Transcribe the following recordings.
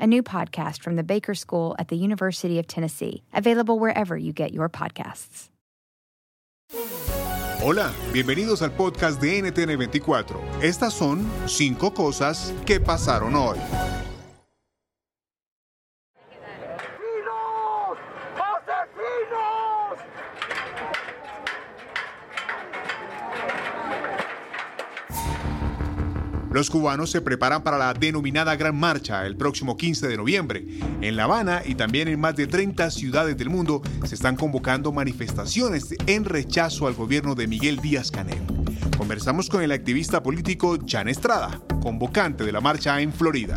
a new podcast from the Baker School at the University of Tennessee, available wherever you get your podcasts. Hola, bienvenidos al podcast de NTN 24. Estas son cinco cosas que pasaron hoy. Los cubanos se preparan para la denominada Gran Marcha el próximo 15 de noviembre. En La Habana y también en más de 30 ciudades del mundo se están convocando manifestaciones en rechazo al gobierno de Miguel Díaz Canel. Conversamos con el activista político Jan Estrada, convocante de la marcha en Florida.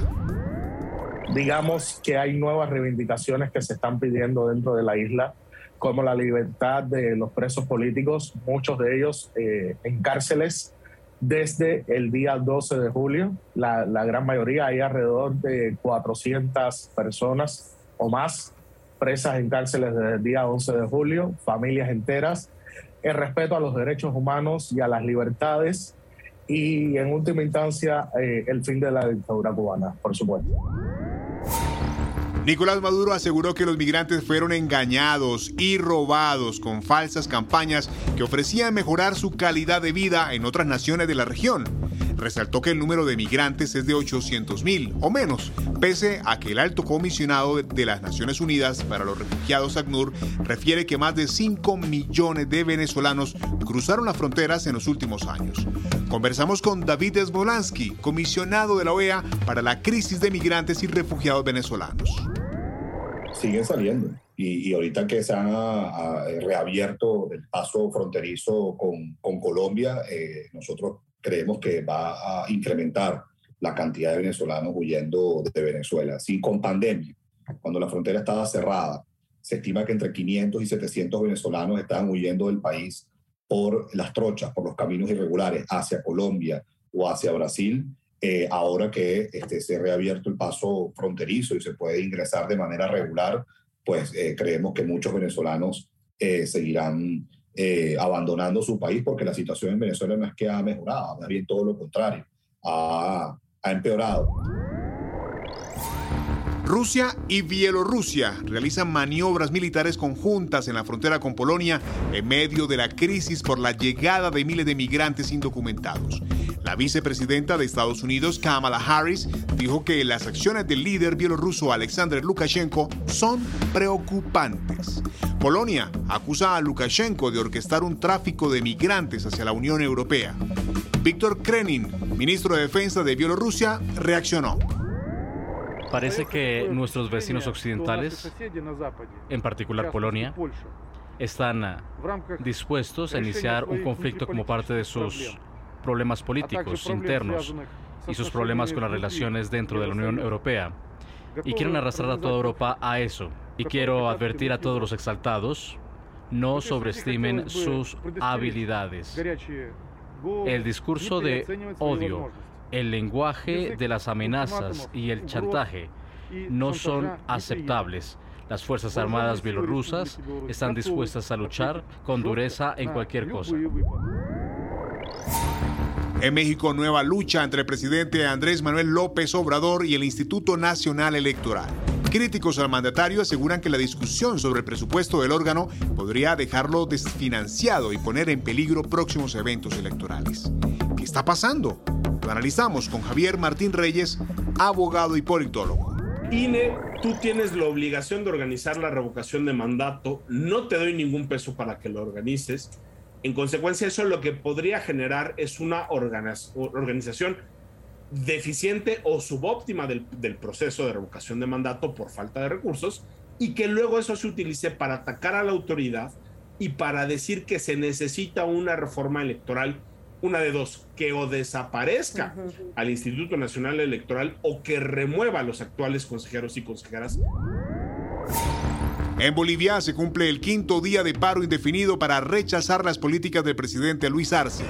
Digamos que hay nuevas reivindicaciones que se están pidiendo dentro de la isla como la libertad de los presos políticos, muchos de ellos eh, en cárceles desde el día 12 de julio. La, gran mayoría, hay alrededor de 400 personas o más presas en cárceles desde el día 11 de julio, familias enteras, el respeto a los derechos humanos y a las libertades y en última instancia eh, el fin de la dictadura cubana, por supuesto. Nicolás Maduro aseguró que los migrantes fueron engañados y robados con falsas campañas que ofrecían mejorar su calidad de vida en otras naciones de la región. Resaltó que el número de migrantes es de 800 mil o menos, pese a que el alto comisionado de las Naciones Unidas para los Refugiados, ACNUR, refiere que más de 5 millones de venezolanos cruzaron las fronteras en los últimos años. Conversamos con David Esbolansky, comisionado de la OEA para la crisis de migrantes y refugiados venezolanos siguen saliendo. Y, ahorita que se ha, reabierto el paso fronterizo con, con Colombia, eh, nosotros creemos que va a incrementar la cantidad de venezolanos huyendo de Venezuela. Sí, con pandemia, cuando la frontera estaba cerrada, se estima que entre 500 y 700 venezolanos estaban huyendo del país por las trochas, por los caminos irregulares hacia Colombia o hacia Brasil. Eh, ahora que este, se ha reabierto el paso fronterizo y se puede ingresar de manera regular, pues eh, creemos que muchos venezolanos eh, seguirán abandonando su país porque la situación en Venezuela no es que ha mejorado, más bien todo lo contrario, ha, ha empeorado. Rusia y Bielorrusia realizan maniobras militares conjuntas en la frontera con Polonia en medio de la crisis por la llegada de miles de migrantes indocumentados. La vicepresidenta de Estados Unidos, Kamala Harris, dijo que las acciones del líder bielorruso Alexander Lukashenko son preocupantes. Polonia acusa a Lukashenko de orquestar un tráfico de migrantes hacia la Unión Europea. Víctor Krenin, ministro de Defensa de Bielorrusia, reaccionó. Parece que nuestros vecinos occidentales, en particular Polonia, están dispuestos a iniciar un conflicto como parte de sus problemas políticos internos y sus problemas con las relaciones dentro de la Unión Europea. Y quieren arrastrar a toda Europa a eso. Y quiero advertir a todos los exaltados, no sobreestimen sus habilidades. El discurso de odio el lenguaje de las amenazas y el chantaje no son aceptables. Las Fuerzas Armadas bielorrusas están dispuestas a luchar con dureza en cualquier cosa. En México, nueva lucha entre el presidente Andrés Manuel López Obrador y el Instituto Nacional Electoral. Críticos al mandatario aseguran que la discusión sobre el presupuesto del órgano podría dejarlo desfinanciado y poner en peligro próximos eventos electorales. ¿Qué está pasando? Lo analizamos con Javier Martín Reyes, abogado y politólogo. INE, tú tienes la obligación de organizar la revocación de mandato, no te doy ningún peso para que lo organices. En consecuencia, eso lo que podría generar es una organización deficiente o subóptima del, del, proceso de revocación de mandato por falta de recursos y que luego eso se utilice para atacar a la autoridad y para decir que se necesita una reforma electoral una de dos, que o desaparezca al Instituto Nacional Electoral o que remueva a los actuales consejeros y consejeras. En Bolivia se cumple el quinto día de paro indefinido para rechazar las políticas del presidente Luis Arce.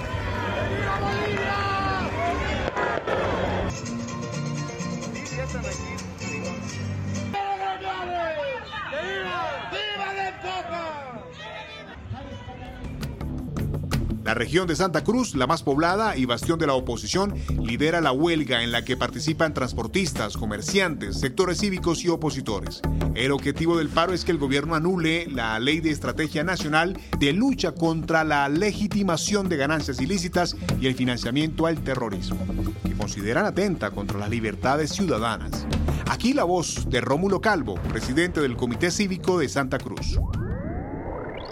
La región de Santa Cruz, la más poblada y bastión de la oposición, lidera la huelga en la que participan transportistas, comerciantes, sectores cívicos y opositores. El objetivo del paro es que el gobierno anule la Ley de Estrategia Nacional de lucha contra la legitimación de ganancias ilícitas y el financiamiento al terrorismo, que consideran atenta contra las libertades ciudadanas. Aquí la voz de Rómulo Calvo, presidente del Comité Cívico de Santa Cruz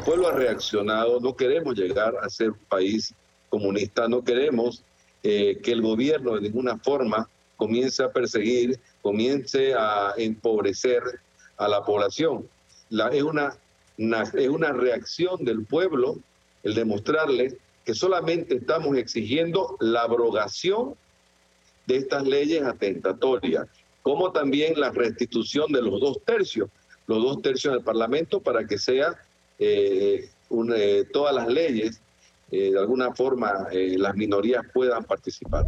pueblo ha reaccionado, no queremos llegar a ser un país comunista, no queremos eh, que el gobierno de ninguna forma comience a perseguir, comience a empobrecer a la población. La, es, una, es una reacción del pueblo el demostrarle que solamente estamos exigiendo la abrogación de estas leyes atentatorias, como también la restitución de los dos tercios, los dos tercios del Parlamento para que sea eh, eh, todas las leyes, eh, de alguna forma las minorías puedan participar.